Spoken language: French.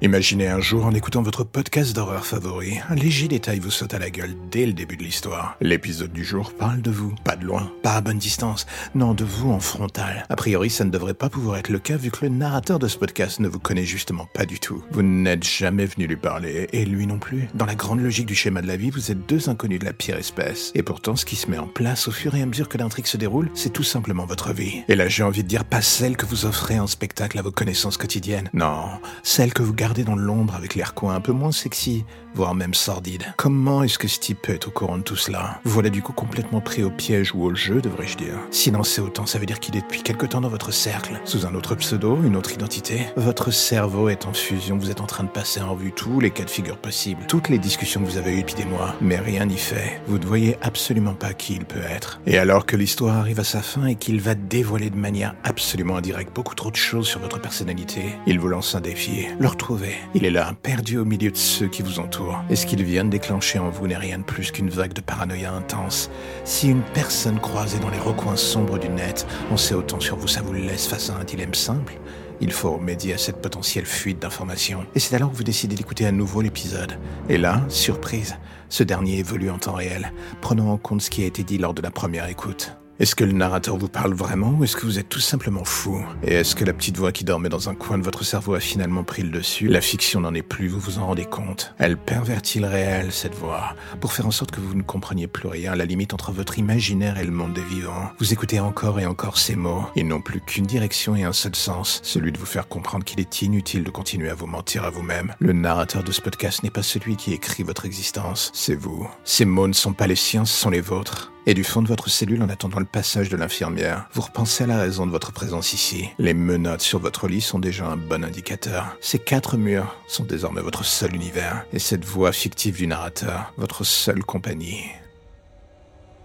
Imaginez un jour en écoutant votre podcast d'horreur favori, un léger détail vous saute à la gueule dès le début de l'histoire. L'épisode du jour parle de vous, pas de loin, pas à bonne distance, non de vous en frontal. A priori, ça ne devrait pas pouvoir être le cas vu que le narrateur de ce podcast ne vous connaît justement pas du tout. Vous n'êtes jamais venu lui parler, et lui non plus. Dans la grande logique du schéma de la vie, vous êtes deux inconnus de la pire espèce. Et pourtant, ce qui se met en place au fur et à mesure que l'intrigue se déroule, c'est tout simplement votre vie. Et là, j'ai envie de dire pas celle que vous offrez en spectacle à vos connaissances quotidiennes. Non, celle que vous gardez dans l'ombre avec l'air coin un peu moins sexy, voire même sordide. Comment est-ce que ce type peut être au courant de tout cela? Voilà du coup complètement pris au piège ou au jeu, devrais-je dire. S'il en sait autant, ça veut dire qu'il est depuis quelque temps dans votre cercle, sous un autre pseudo, une autre identité. Votre cerveau est en fusion, vous êtes en train de passer en revue tous les cas de figure possibles, toutes les discussions que vous avez eues depuis des mois, mais rien n'y fait. Vous ne voyez absolument pas qui il peut être. Et alors que l'histoire arrive à sa fin et qu'il va dévoiler de manière absolument indirecte beaucoup trop de choses sur votre personnalité, il vous lance un défi. Le il est là, perdu au milieu de ceux qui vous entourent. Et ce qu'il vient déclencher en vous n'est rien de plus qu'une vague de paranoïa intense. Si une personne croisée dans les recoins sombres du net en sait autant sur vous, ça vous laisse face à un dilemme simple il faut remédier à cette potentielle fuite d'informations. Et c'est alors que vous décidez d'écouter à nouveau l'épisode. Et là, surprise, ce dernier évolue en temps réel, prenant en compte ce qui a été dit lors de la première écoute. Est-ce que le narrateur vous parle vraiment ou est-ce que vous êtes tout simplement fou? Et est-ce que la petite voix qui dormait dans un coin de votre cerveau a finalement pris le dessus? La fiction n'en est plus, vous vous en rendez compte? Elle pervertit le réel, cette voix, pour faire en sorte que vous ne compreniez plus rien la limite entre votre imaginaire et le monde des vivants. Vous écoutez encore et encore ces mots. Ils n'ont plus qu'une direction et un seul sens, celui de vous faire comprendre qu'il est inutile de continuer à vous mentir à vous-même. Le narrateur de ce podcast n'est pas celui qui écrit votre existence, c'est vous. Ces mots ne sont pas les siens, ce sont les vôtres. Et du fond de votre cellule, en attendant le passage de l'infirmière, vous repensez à la raison de votre présence ici. Les menottes sur votre lit sont déjà un bon indicateur. Ces quatre murs sont désormais votre seul univers. Et cette voix fictive du narrateur, votre seule compagnie.